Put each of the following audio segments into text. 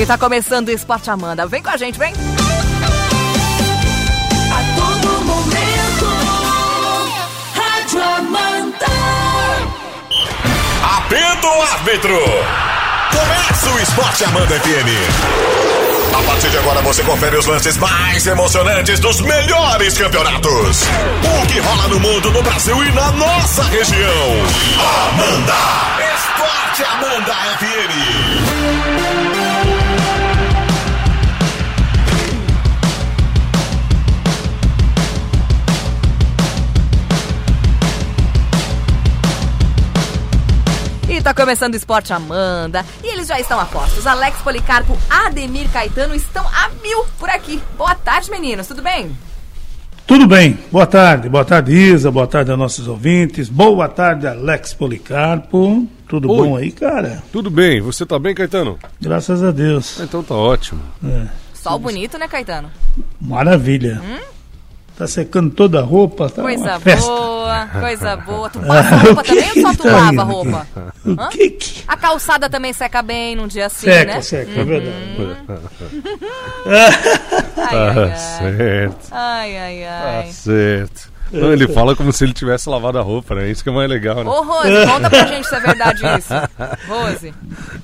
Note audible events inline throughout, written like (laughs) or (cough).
E tá começando o Esporte Amanda. Vem com a gente, vem! A todo momento, Rádio Amanda. Apito o árbitro! Começa o Esporte Amanda FM. A partir de agora você confere os lances mais emocionantes dos melhores campeonatos. O que rola no mundo, no Brasil e na nossa região. Amanda! Esporte Amanda FM. E tá começando o Esporte Amanda. E eles já estão a postos. Alex Policarpo, Ademir Caetano estão a mil por aqui. Boa tarde, meninos. Tudo bem? Tudo bem, boa tarde, boa tarde Isa, boa tarde aos nossos ouvintes, boa tarde Alex Policarpo, tudo Oi. bom aí, cara? Tudo bem, você tá bem, Caetano? Graças a Deus, Então tá ótimo. Sol bonito, né, Caetano? maravilha. Tá secando toda a roupa, tá Coisa uma festa. boa, coisa boa. Tu (laughs) passa a roupa que também ou só tu tá lava a roupa? O que que... A calçada também seca bem num dia assim, Seca, né? seca, é verdade. Ai, Tá ai, ai. certo, Ai, ai, tá ai. certo. Não, ele fala como se ele tivesse lavado a roupa, né? Isso que é mais legal, né? Ô, Rose, conta pra gente se é verdade isso. (laughs) Rose,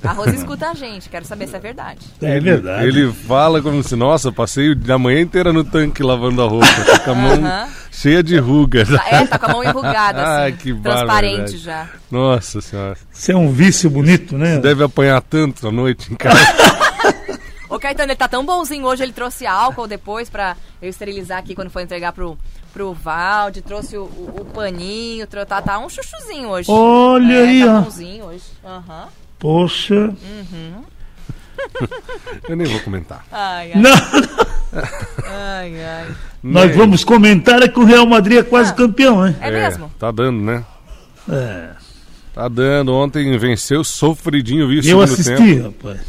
a Rose escuta a gente, quero saber se é verdade. É verdade. Ele fala como se, nossa, passei a manhã inteira no tanque lavando a roupa, tá com a mão Aham. cheia de rugas. Tá- É, tá com a mão enrugada, (laughs) assim. Ai, que transparente já. Nossa senhora, Isso é um vício bonito, né? deve apanhar tanto à noite em casa. (laughs) Ô, Caetano, ele tá tão bonzinho hoje, ele trouxe álcool depois pra eu esterilizar aqui quando for entregar pro, pro Valde, trouxe o, o- o paninho, trou- tá, tá um chuchuzinho hoje. Olha é, aí, tá ó. bonzinho hoje. Aham. Poxa, (laughs) Eu nem vou comentar. Ai, ai, não, ai, ai. nós Nem- vamos comentar é que o Real Madrid é quase Ah. campeão, hein? É mesmo? Tá dando, né? É, Tá dando. Ontem venceu sofridinho, viu? eu assisti, tempo. rapaz,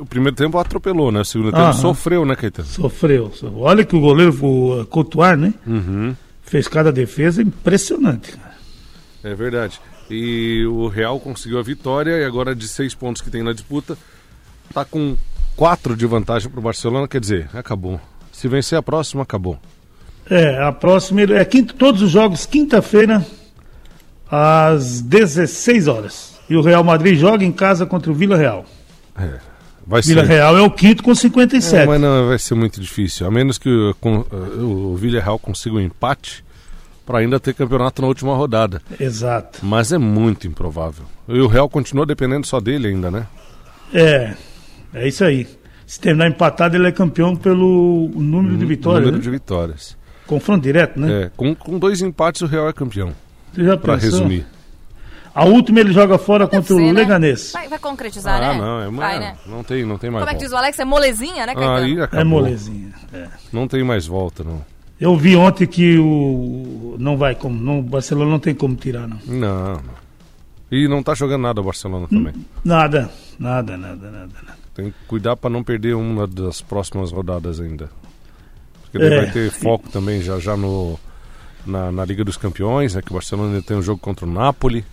O primeiro tempo atropelou, né? O segundo tempo Aham. sofreu, né, Caetano? sofreu. sofreu. Olha que o goleiro, o Cotuar, né? Uhum. Fez cada defesa impressionante, cara. É verdade. E o Real conseguiu a vitória e agora de seis pontos que tem na disputa, tá com quatro de vantagem pro Barcelona, quer dizer, acabou. Se vencer a próxima, acabou. É, a próxima é quinta, todos os jogos quinta-feira às 16 horas. E o Real Madrid joga em casa contra o Vila Real. É. Vai Vila ser. Real é o quinto com É, 57. mas não vai ser muito difícil. A menos que o, o Villarreal consiga um empate para ainda ter campeonato na última rodada. Exato. Mas é muito improvável. E o Real continua dependendo só dele ainda, né? É, é isso aí. Se terminar empatado, ele é campeão pelo número de vitórias. Número né? de vitórias. Confronto direto, né? É, com, com dois empates o Real é campeão. Você já Para resumir. A última ele joga fora contra Deve o ser, né? Leganês. Vai, vai concretizar, Ah, né? não, é uma, Vai, né? não tem, não tem mais Como é que diz volta. o Alex? É molezinha, né, Caetano? Aí acabou. É molezinha. é. Não tem mais volta, não. Eu vi ontem que o não vai como, não, o Barcelona não tem como tirar não. Não. E não tá jogando nada o Barcelona também. Nada, nada, nada, nada. nada. Tem que cuidar para não perder uma das próximas rodadas ainda. Porque É. vai ter foco também já já no na, na Liga dos Campeões, né? Que o Barcelona ainda tem um jogo contra o Napoli.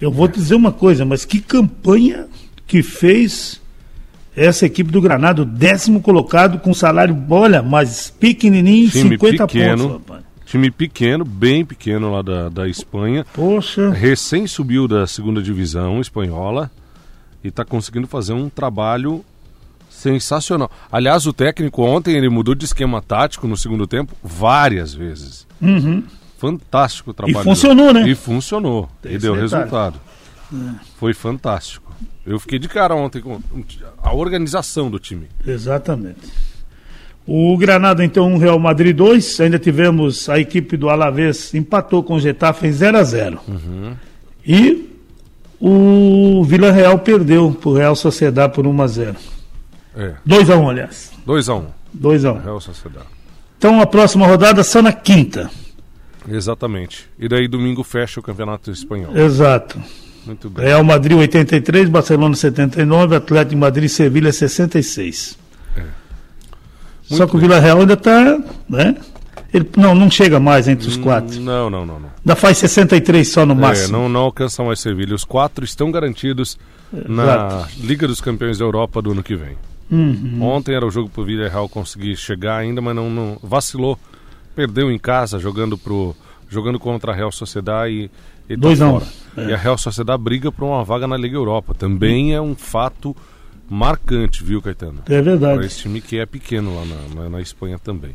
Eu vou te dizer uma coisa, mas que campanha que fez essa equipe do Granada, o décimo colocado com salário, olha, mas pequenininho, Time 50 pequeno. pontos, rapaz. Time pequeno, bem pequeno lá da, da Espanha. Poxa, Recém subiu da segunda divisão espanhola e está conseguindo fazer um trabalho sensacional. Aliás, o técnico ontem ele mudou de esquema tático no segundo tempo várias vezes. uhum. Fantástico o trabalho. funcionou, né? E funcionou. Tem e deu detalhe. resultado. Foi fantástico. Eu fiquei de cara ontem com a organização do time. exatamente. O Granada, então, um Real Madrid 2. Ainda tivemos a equipe do Alavés empatou com o Getafe em 0 a 0 E o Vila Real perdeu para o Real Sociedade por 1 a 0 É. 2 a 1 aliás. 2 a 1 um, 2 a 1 Real Sociedade. Então a próxima rodada só na quinta. Exatamente. E daí domingo fecha o Campeonato Espanhol. Exato. Muito bem. Real Madrid 83, Barcelona 79, Atlético de Madrid e Sevilha 66. Só Muito que o bem. Vila Real ainda está, né? Ele, não, não chega mais entre os quatro. Não, não, não, não. Ainda faz 63 só no É, máximo. não, não alcança mais Sevilha. Os quatro estão garantidos na Exato. Liga dos Campeões da Europa do ano que vem. Uhum. Ontem era o jogo pro Villarreal conseguir chegar ainda, mas não, não- vacilou. Perdeu em casa jogando pro jogando contra a Real Sociedade e, e tá Dois a um. fora. E a Real Sociedade briga por uma vaga na Liga Europa. Também é um fato marcante, viu, Caetano? É Para verdade. esse time que é pequeno lá na, na, na Espanha também.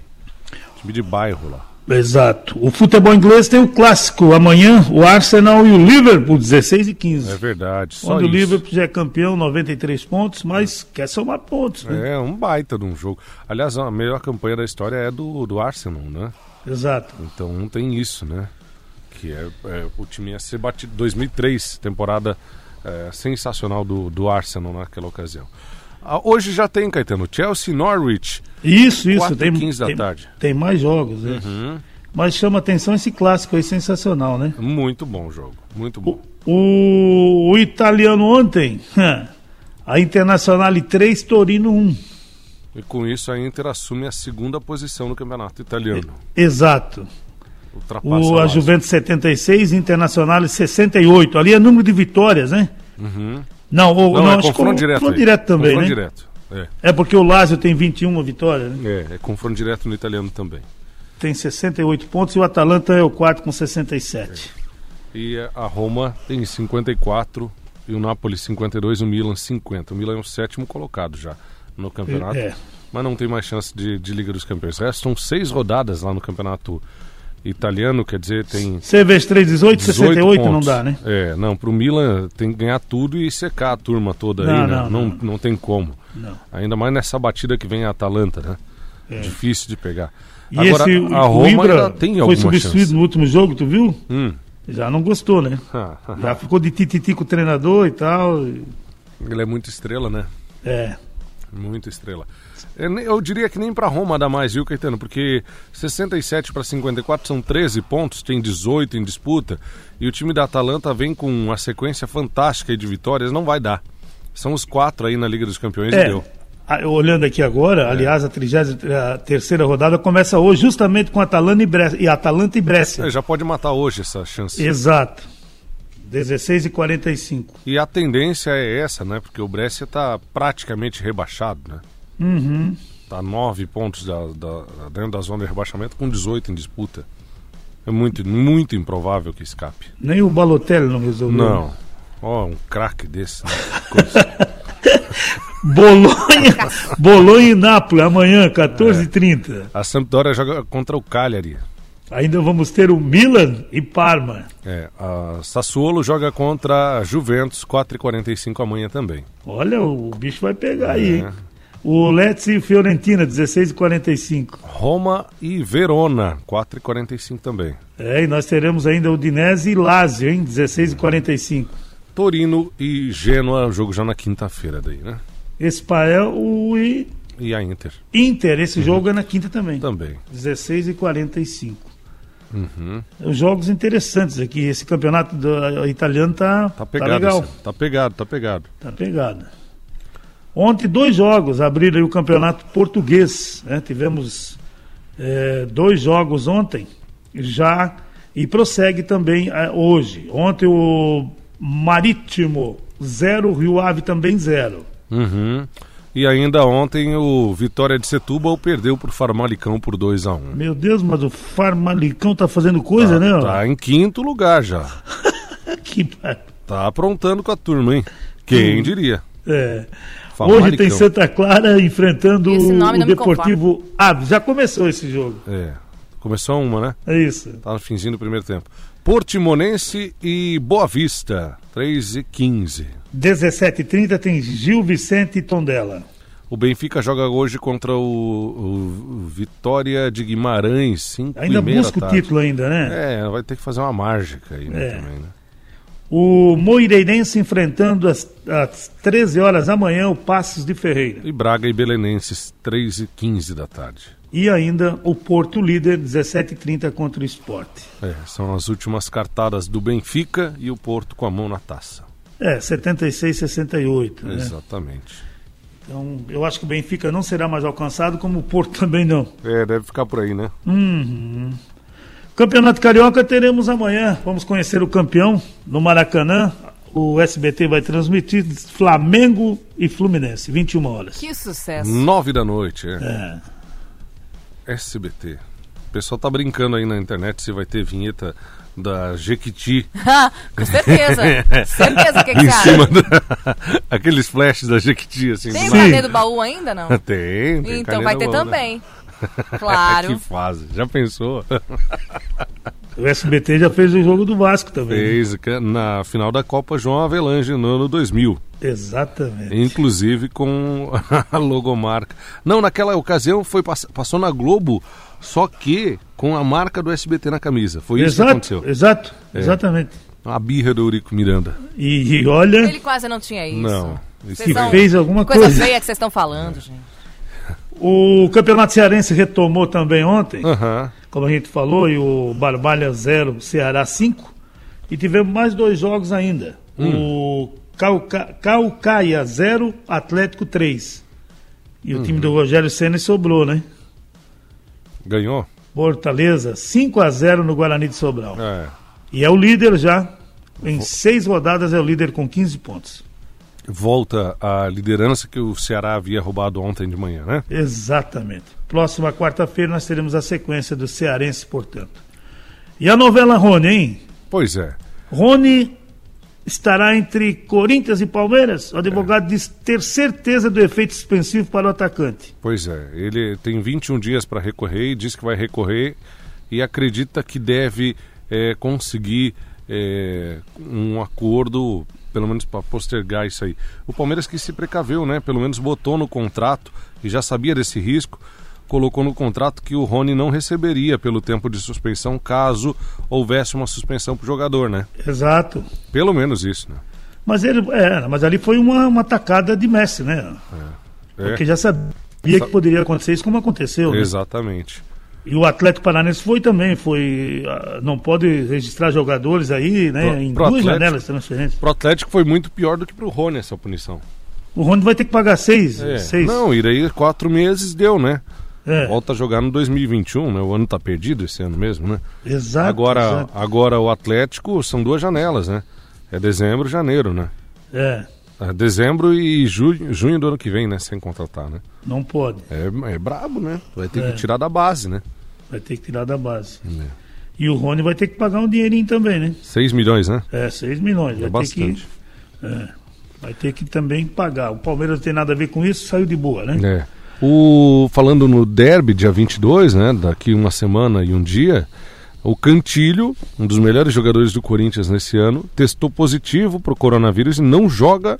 Time de bairro lá. Exato. O futebol inglês tem o clássico amanhã, o Arsenal e o Liverpool, 16 e 15. É verdade. Só Onde o isso. Liverpool já é campeão, 93 pontos, mas quer somar pontos. Né? É um baita de um jogo. Aliás, a melhor campanha da história é do, do Arsenal, né? Exato. Então não tem isso, né? Que é, é, o time ia ser batido 2003, temporada é, sensacional do, do Arsenal naquela ocasião. Ah, hoje já tem, Caetano, Chelsea Norwich. Isso, isso. 4 Tem, 15 da tem, tarde. tem mais jogos, né? Mas chama atenção esse clássico aí, sensacional, né? Muito bom o jogo, muito bom. O, o italiano ontem, (laughs) a Internacional 3, Torino 1. E com isso a Inter assume a segunda posição no campeonato italiano. Exato. Ultrapassa O, a. Juventus 76, Internacional 68. Ali é número de vitórias, né? Não, o, Uhum. Não, não, é que confronto o- direto. confronto direto também, confronto né? direto. É. É porque o Lazio tem 21 vitórias, né? É, é confronto direto no italiano também. Tem 68 pontos e o Atalanta é o quarto com 67. E a Roma tem 54 e o Napoli 52 e o Milan 50. O Milan é o sétimo colocado já no campeonato, É. mas não tem mais chance de, de Liga dos Campeões. Restam seis rodadas lá no campeonato italiano, quer dizer, tem Você vê 3, 18, 18 68 não pontos. dá, né? É, não, pro Milan tem que ganhar tudo e secar a turma toda Não, aí, né? não, Não, não. não tem como. Não. Ainda mais nessa batida que vem a Atalanta, né? Difícil de pegar. É. E Agora, esse, a o Roma ainda tem foi substituído chance. no último jogo, tu viu? Hum. Já não gostou, né? (laughs) Já ficou de tititi com o treinador e tal. e- Ele é muito estrela, né? É. Muito estrela. Eu, nem- eu diria que nem pra Roma dá mais, viu, Caetano? Porque 67 para 54 são 13 pontos, tem 18 em disputa. E o time da Atalanta vem com uma sequência fantástica de vitórias, não vai dar. São os quatro aí na Liga dos Campeões e É. deu. Ah, eu Olhando aqui agora, aliás, a 33 rodada começa hoje justamente com Atalanta e, Bre e Atalanta e Brescia. É, já pode matar hoje essa chance. Exato. 16 e 45. E a tendência é essa, né? Porque o Brescia tá praticamente rebaixado, né? Uhum. Tá nove pontos da, da- dentro da zona de rebaixamento com 18 em disputa. É muito, muito improvável que escape. Nem o Balotelli não resolveu. Não. Ó, um craque desse. Né? (laughs) Bolonha, Bolonha e Nápoles, amanhã, 14h30. A Sampdoria joga contra o Cagliari. Ainda vamos ter o Milan e Parma. É, a Sassuolo joga contra a Juventus, 4h45 amanhã também. Olha, o bicho vai pegar aí, É. hein? O Lecce e Fiorentina, 16 e 45. Roma e Verona, 4h45 também. É, e nós teremos ainda o Dinese e Lazio, hein? 16 e 45. Torino e Gênua, jogo já na quinta-feira daí, né? Espael e E a Inter Inter, esse jogo é na quinta também. também. 16 e 45. Uhum. Os jogos interessantes aqui. Esse campeonato do, italiano tá, Tá tá pegado, legal. esse- tá pegado, tá pegado. Tá pegado. Ontem, dois jogos abriram o campeonato português. né? Tivemos eh, dois jogos ontem, já e prossegue também eh, hoje. Ontem o Marítimo, zero, Rio Ave também zero. Uhum. E ainda ontem o Vitória de Setúbal perdeu por Farmalicão por 2 a 1 Meu Deus, mas o Farmalicão tá fazendo coisa, né? ó? Tá em quinto lugar já. (laughs) Que Tá aprontando com a turma, hein? Quem diria? é. Hoje tem Santa Clara enfrentando o Deportivo Aves. Já começou esse jogo. É. Começou uma, né? É isso. Tá no finzinho do primeiro tempo. Portimonense e Boa Vista, 3 e 15. 17h30 tem Gil Vicente e Tondela. O Benfica joga hoje contra o, o- Vitória de Guimarães, 5 Ainda busca o título ainda, né? É, vai ter que fazer uma mágica aí né, É. também, né? O Moreirense enfrentando às, às 13 horas da manhã o Passos de Ferreira. E Braga e Belenenses, 3 e 15 da tarde. E ainda o Porto Líder, 17h30 contra o Esporte. É, são as últimas cartadas do Benfica e o Porto com a mão na taça. É, 76 68. Né? Exatamente. Então, eu acho que o Benfica não será mais alcançado, como o Porto também não. É, deve ficar por aí, né? Campeonato Carioca teremos amanhã. Vamos conhecer o campeão no Maracanã. O SBT vai transmitir Flamengo e Fluminense, 21 horas. Que sucesso. Nove da noite, é. É. SBT. O pessoal tá brincando aí na internet se vai ter vinheta da Jequiti (laughs) Com certeza. (laughs) certeza. O que, que em você cima da... (laughs) aqueles flashes da Jequiti, assim. Tem do o do baú ainda, não? Tem, tem Então vai ter Boa, né? também. Claro. que fase. Já pensou? O SBT já fez o jogo do Vasco também. né? Fez na final da Copa João Avelange no ano 2000. Exatamente. Inclusive com (laughs) a logomarca. Não, naquela ocasião foi pass- passou na Globo, só que com a marca do SBT na camisa. Foi isso que Exato, aconteceu. exato, É. exatamente. A birra do Eurico Miranda. E, e olha, Ele quase não tinha isso. Não. Isso que fez alguma coisa coisa. feia que vocês estão falando, gente. O Campeonato Cearense retomou também ontem, Aham. como a gente falou, e o Barbalha 0, Ceará 5. E tivemos mais dois jogos ainda. O Cauca, Caucaia 0, Atlético 3. E o time do Rogério Senna sobrou, né? Ganhou? Fortaleza 5 a 0 no Guarani de Sobral. É. E é o líder já. Em seis rodadas é o líder com 15 pontos. Volta a liderança que o Ceará havia roubado ontem de manhã, né? Exatamente. Próxima quarta-feira nós teremos a sequência do Cearense, portanto. E a novela Rony, hein? Pois é. Rony estará entre Corinthians e Palmeiras? O advogado diz ter certeza do efeito suspensivo para o atacante. Pois é. Ele tem 21 dias para recorrer e diz que vai recorrer e acredita que deve é, conseguir é, um acordo, pelo menos para postergar isso aí. O Palmeiras que se precaveu, né? Pelo menos botou no contrato e já sabia desse risco. Colocou no contrato que o Rony não receberia pelo tempo de suspensão caso houvesse uma suspensão para o jogador, né? Exato. Pelo menos isso, né? Mas ele, é, mas ali foi uma, uma tacada de Messi, né? É, Porque já sabia que poderia acontecer isso como aconteceu. né? E o Atlético Paranaense foi também, foi ah, não pode registrar jogadores aí, né? Pro- em pro duas Atlético. janelas de transferência. Pro Atlético foi muito pior do que pro Rony essa punição. O Rony vai ter que pagar seis, É. seis. Não, e daí quatro meses deu, né? É, Volta a jogar no 2021, né? O ano tá perdido esse ano mesmo, né? exato. agora, exato. agora o Atlético são duas janelas, né? É dezembro e janeiro, né? É, É dezembro e junho, junho do ano que vem, né? Sem contratar, né? não pode. É, é brabo, né? Vai ter É. que tirar da base, né? Vai ter que tirar da base. É. E o Rony vai ter que pagar um dinheirinho também, né? 6 milhões, né? É, 6 milhões. É Vai ter, que, bastante. vai ter que também pagar. O Palmeiras não tem nada a ver com isso, saiu de boa, né? É. O, falando no derby, dia 22, né? Daqui uma semana e um dia, o Cantilho, um dos melhores jogadores do Corinthians nesse ano, testou positivo pro coronavírus e não joga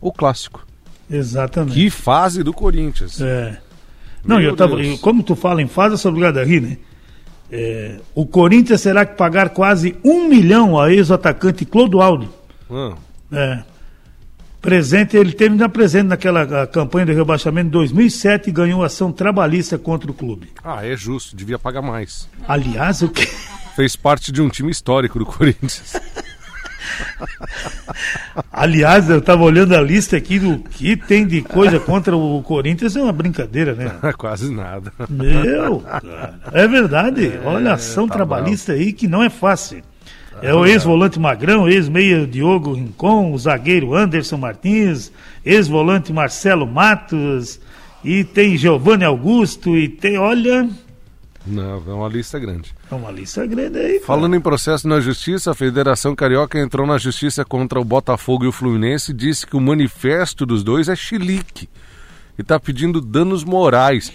o clássico. Exatamente. Que fase do Corinthians. É. Não, Meu eu tava, eu- como tu fala em fase, eu sou obrigado a rir, né? É, o Corinthians terá que pagar quase um milhão a ex-atacante Clodoaldo. Ah, É. Presente, ele teve na presente naquela campanha de rebaixamento de 2007 e ganhou ação trabalhista contra o clube. ah, é justo, devia pagar mais. Aliás, o que Fez parte de um time histórico do Corinthians. (laughs) (laughs) Aliás, eu estava olhando a lista aqui do que tem de coisa contra o Corinthians, é uma brincadeira, né? (laughs) Quase nada. Meu, cara, é verdade. Olha a ação tá trabalhista aí que não é fácil. É o ex-volante Magrão, ex-meia Diogo Rincon, o zagueiro Anderson Martins, ex-volante Marcelo Matos, e tem Giovanni Augusto, e tem, olha, Não, é uma lista grande. é uma lista grande aí. cara. Falando em processo na justiça, a Federação Carioca entrou na justiça contra o Botafogo e o Fluminense e disse que o manifesto dos dois é chilique e está pedindo danos morais.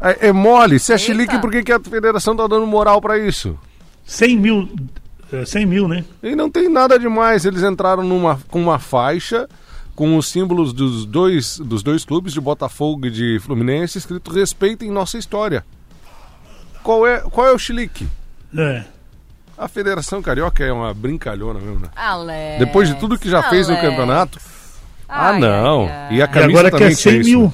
É, é mole, se é Eita. chilique, por que, que a federação está dando moral para isso? 100 mil, é, 100 mil, né? E não tem nada demais, eles entraram numa, com uma faixa com os símbolos dos dois, dos dois clubes, de Botafogo e de Fluminense, escrito respeitem nossa história. Qual é, qual é o chilique? É. A Federação Carioca é uma brincalhona mesmo, né? Alex. Depois de tudo que já fez no Alex. campeonato. Ah, Ai, não. ai, ai. E a E camisa agora também quer 100 tinha isso, mil. né?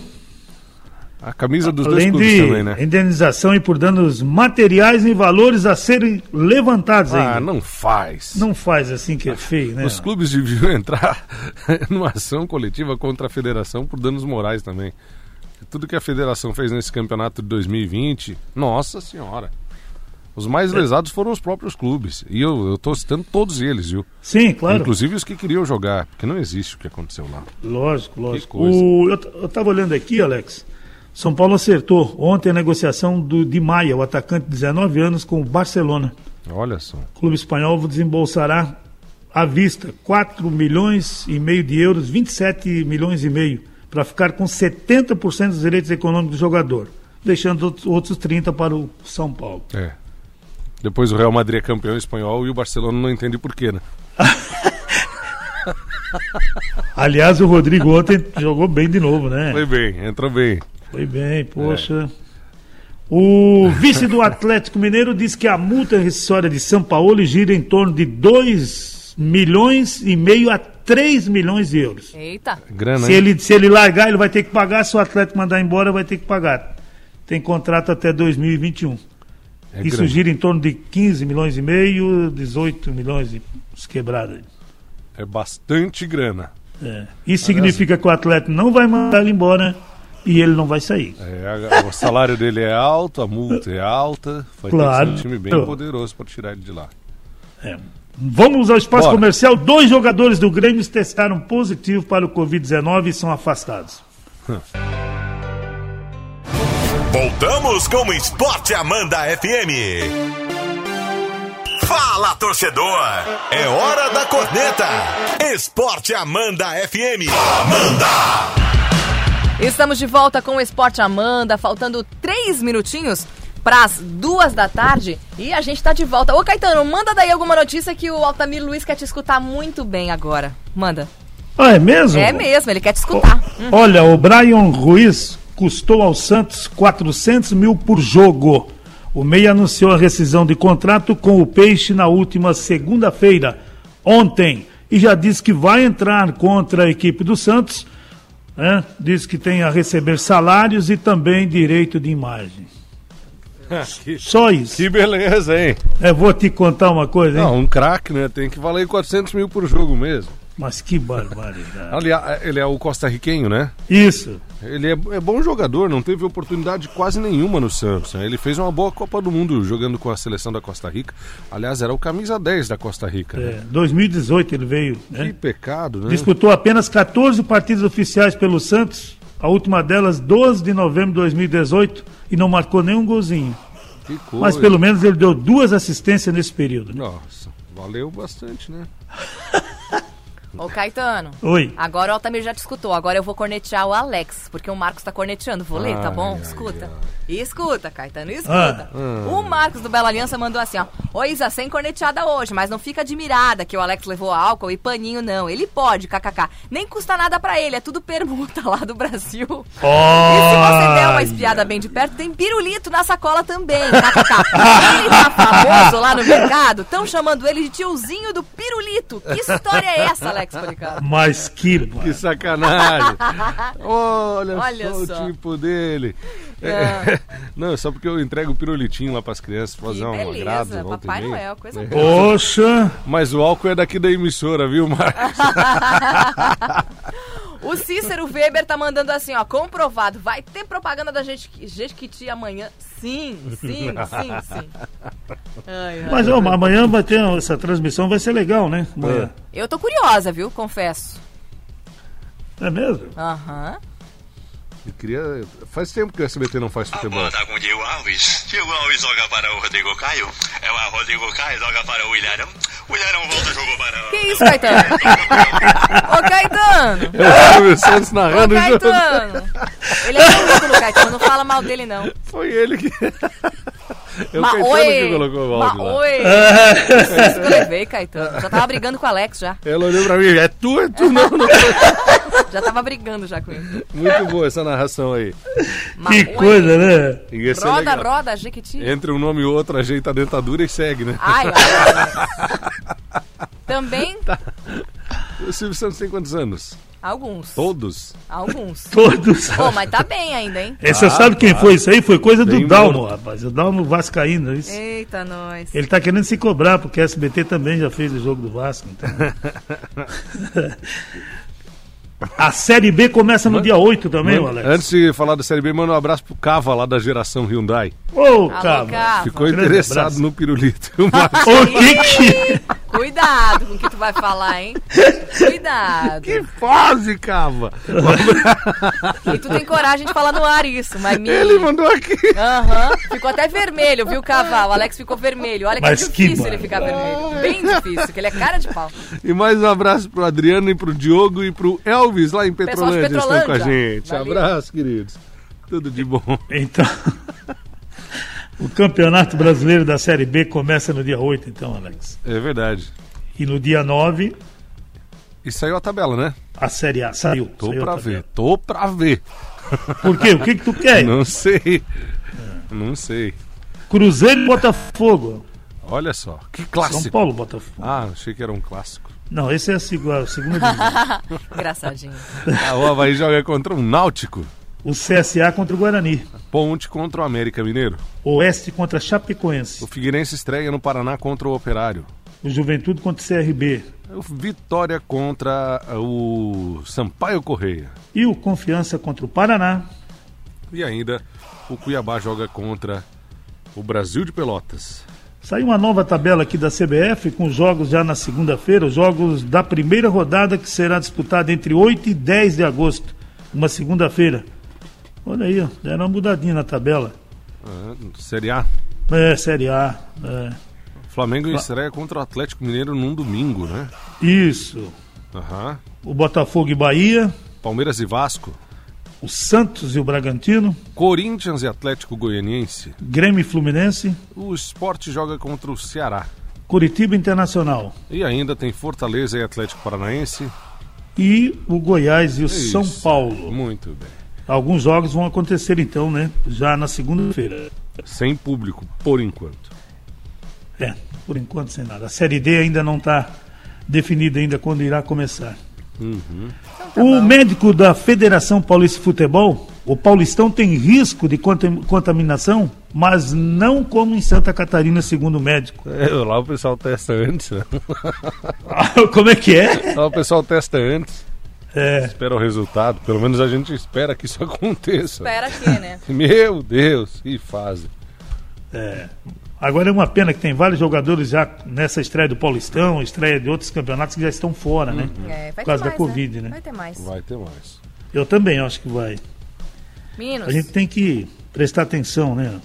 A camisa dos dois Além clubes de também, né? indenização e por danos materiais e valores a serem levantados Ah, ainda. não faz. Não faz assim que é feio, né? Os clubes deviam (laughs) entrar numa ação coletiva contra a federação por danos morais também. Tudo que a federação fez nesse campeonato de 2020, nossa senhora. Os mais É. lesados foram os próprios clubes. E eu, tô citando todos eles, viu? Sim, claro. Inclusive os que queriam jogar, porque não existe o que aconteceu lá. Lógico, lógico. O, eu, t- eu tava olhando aqui, Alex. São Paulo acertou ontem a negociação do Di Maia, o atacante de 19 anos, com o Barcelona. Olha só. O clube espanhol desembolsará à vista 4 milhões e meio de euros, 27 milhões e meio, para ficar com 70% dos direitos econômicos do jogador, deixando outros- outros 30 para o São Paulo. É. Depois o Real Madrid é campeão espanhol e o Barcelona não entende por quê, né? (laughs) Aliás, o Rodrigo ontem jogou bem de novo, né? Foi bem, entrou bem. Foi bem, poxa. O vice do Atlético Mineiro diz que a multa rescisória de São Paulo gira em torno de 2 milhões e meio a 3 milhões de euros. Eita. Grana, Se hein? ele, se ele largar, ele vai ter que pagar. Se o Atlético mandar embora, vai ter que pagar. Tem contrato até 2021. É Isso grana. gira em torno de 15 milhões e meio, 18 milhões e os quebrados. É bastante grana. É. Isso significa que o Atlético não vai mandar ele embora e ele não vai sair. É, o salário dele é alto, a multa é alta. Vai Claro. ter que ser um time bem poderoso para tirar ele de lá. É. Vamos ao espaço Bora. comercial. Dois jogadores do Grêmio testaram positivo para o Covid-19 e são afastados. Voltamos com o Esporte Amanda FM. Fala, torcedor! É hora da corneta! Esporte Amanda FM. Amanda! Estamos de volta com o Esporte Amanda, faltando três minutinhos para as duas da tarde e a gente tá de volta. Ô Caetano, manda daí alguma notícia que o Altamir Luiz quer te escutar muito bem agora. Manda. Ah, é mesmo? É mesmo, ele quer te escutar. Hum. Olha, o Brian Ruiz custou ao Santos 400 mil por jogo. O Meia anunciou a rescisão de contrato com o Peixe na última segunda-feira, ontem, e já disse que vai entrar contra a equipe do Santos. Né? Diz que tem a receber salários e também direito de imagem. (laughs) que, Só isso. que beleza, hein? É, vou te contar uma coisa, hein? Não, um craque, né? Tem que valer 400 mil por jogo mesmo. Mas que barbaridade. Aliás, ele é o costarriquenho, né? Isso. Ele é, é bom jogador, não teve oportunidade quase nenhuma no Santos. né? Ele fez uma boa Copa do Mundo jogando com a seleção da Costa Rica. Aliás, era o camisa 10 da Costa Rica. né? É, 2018 ele veio. né? Que pecado, né? Disputou apenas 14 partidas oficiais pelo Santos, a última delas 12 de novembro de 2018, e não marcou nenhum golzinho. Mas pelo menos ele deu duas assistências nesse período. né? Nossa, valeu bastante, né? (laughs) Ô Caetano. Oi. Agora o Altamir já te escutou, agora eu vou cornetear o Alex, porque o Marcos tá corneteando. Vou ler, tá Ai, bom? ai, escuta. Escuta, Caetano, escuta. Ah. O Marcos do Bela Aliança mandou assim, ó. Ô Isa, sem corneteada hoje, mas não fica admirada que o Alex levou álcool e paninho, não. Ele pode, kkk. Nem custa nada pra ele, é tudo permuta lá do Brasil. E se você der uma Ai, espiada bem de perto, tem pirulito na sacola também, kkk. Ele tá famoso lá no mercado, estão chamando ele de tiozinho do pirulito. Que história é essa, Alex Policarpo? Mas que. Que sacanagem! Olha, (laughs) Olha só, só. o tipo dele. É. (laughs) Não, é só porque eu entrego o pirulitinho lá pras crianças, fazer um beleza, agrado. Papai. Noel, coisa É. boa. Poxa. Mas o álcool é daqui da emissora, viu, Marcos? (laughs) O Cícero Weber tá mandando assim, ó, comprovado, vai ter propaganda da gente Jequiti amanhã. Sim, sim, sim, sim. Ai, ai. Mas ó, amanhã vai ter essa transmissão, vai ser legal, né? Amanhã. Eu tô curiosa, viu? Confesso. É, mesmo? Aham. Eu queria... Faz tempo que o SBT não faz A futebol. bola tá com o Diego Alves. Diego Alves joga para o Rodrigo Caio. É o Rodrigo Caio joga para o Ilharão. O Ilharão volta, jogou para Que isso, Caetano? (laughs) Ô, Caetano! É o Santos narrando o jogo. Caetano! Ele é meu ídolo, Caetano, não fala mal dele, não. Foi ele que... (laughs) O Ma Caetano oi! que colocou o Ma áudio lá. oi! (laughs) Eu Caetano. Já tava brigando com o Alex, já. Ela olhou pra mim, é tu, é tu, não, não. (laughs) Já tava brigando já com ele. Muito boa essa narração aí. Ma Que oi! coisa, né? É Roda, legal. roda, Jequiti. Entre um nome e outro, ajeita a dentadura e segue, né? Ai, ai, ai. (laughs) Também O Silvio Santos tem quantos anos? Alguns. Todos? Alguns. (laughs) Todos. Pô, mas tá bem ainda, hein? É, você Ah, sabe quem tá. foi isso aí? Foi coisa Bem do Dalmo, morto. rapaz. O Dalmo Vascaíno. Isso. Eita, nós. Ele tá querendo se cobrar, porque a SBT também já fez o jogo do Vasco. Então. (laughs) a Série B começa no dia 8 também, Alex. Antes de falar da Série B, manda um abraço pro Cava lá da geração Hyundai. Ô, Alô. Cava. Ficou grande interessado abraço. no pirulito. (laughs) O que que... Cuidado com o que tu vai falar, hein? Cuidado. que fase, Cava! E tu tem coragem de falar no ar isso, mas me... Ele mandou aqui. Aham. Ficou até vermelho, viu, Cavalo? O Alex ficou vermelho. Olha que Mas que difícil ele bar- ficar vermelho. Bem difícil, porque ele é cara de pau. E mais um abraço pro Adriano e pro Diogo e pro Elvis lá em Pessoal de Petrolândia, estão com a Petrolândia. gente. Valeu. Abraço, queridos. Tudo de bom. Então, o Campeonato Brasileiro da Série B começa no dia 8, então, Alex. É verdade. E no dia 9, E saiu a tabela, né? a Série A saiu. Tô saiu pra ver, tô pra ver. Por quê? O que que tu quer? Não sei. Não sei. Cruzeiro e Botafogo. Olha só, que São clássico. Paulo, Botafogo. Ah, achei que era um clássico. Não, esse é a segunda, a segunda divisão. (laughs) Engraçadinho. Ah, o Havaí joga contra um Náutico. O CSA contra o Guarani. Ponte contra o América Mineiro. Oeste contra Chapecoense. O Figueirense estreia no Paraná contra o Operário. O Juventude contra o CRB. O Vitória contra o Sampaio Correia. E o Confiança contra o Paraná. E ainda o Cuiabá joga contra o Brasil de Pelotas. Saiu uma nova tabela aqui da CBF com jogos já na segunda-feira, os jogos da primeira rodada que será disputada entre 8 e 10 de agosto, uma segunda-feira. Olha aí, ó, deram uma mudadinha na tabela. Ah, Série A. É, Série A. é. Flamengo estreia contra o Atlético Mineiro num domingo, né? Isso. Aham. O Botafogo e Bahia, Palmeiras e Vasco. o Santos e o Bragantino, Corinthians e Atlético Goianiense. Grêmio e Fluminense, O Sport joga contra o Ceará. Curitiba Internacional E ainda tem Fortaleza e Atlético Paranaense. e o Goiás e o São Isso. Paulo. Muito bem. Alguns jogos vão acontecer então, né? Já na segunda-feira. Sem público, por enquanto. É, por enquanto sem nada. A Série D ainda não está definida ainda quando irá começar. o médico da Federação Paulista de Futebol, o Paulistão tem risco de contam- contaminação, mas não como em Santa Catarina, segundo o médico. É, lá o pessoal testa antes, né? (laughs) como é que é? Lá o pessoal testa antes. É, Espera o resultado. Pelo menos a gente espera que isso (laughs) aconteça. Espera aqui, né? (laughs) Meu Deus, que fase. é. Agora é uma pena que tem vários jogadores já nessa estreia do Paulistão, estreia de outros campeonatos que já estão fora, né? É, vai Por causa ter da mais, Covid, né? Vai ter mais. Vai ter mais. Eu também acho que vai. Meninos, A gente tem que prestar atenção, né?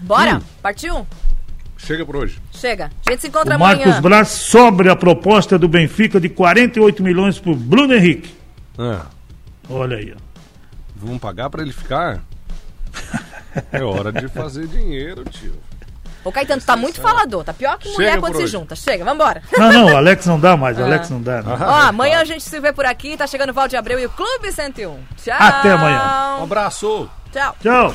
bora? Partiu? Chega por hoje. Chega. A gente se encontra O Marcos amanhã. Braz sobre a proposta do Benfica de 48 milhões por Bruno Henrique. Ah, Olha aí. ó. vamos pagar pra ele ficar? É hora de fazer dinheiro, tio. Ô, Caetano, tu tá muito falador. Tá pior que mulher Chega quando se hoje. junta. Chega, vambora. Não, não, o Alex não dá mais. O Alex não dá. não. Ó, amanhã a gente se vê por aqui. Tá chegando o Valde Abreu e o Clube 101. Tchau. Até amanhã. Um abraço! Tchau. Tchau.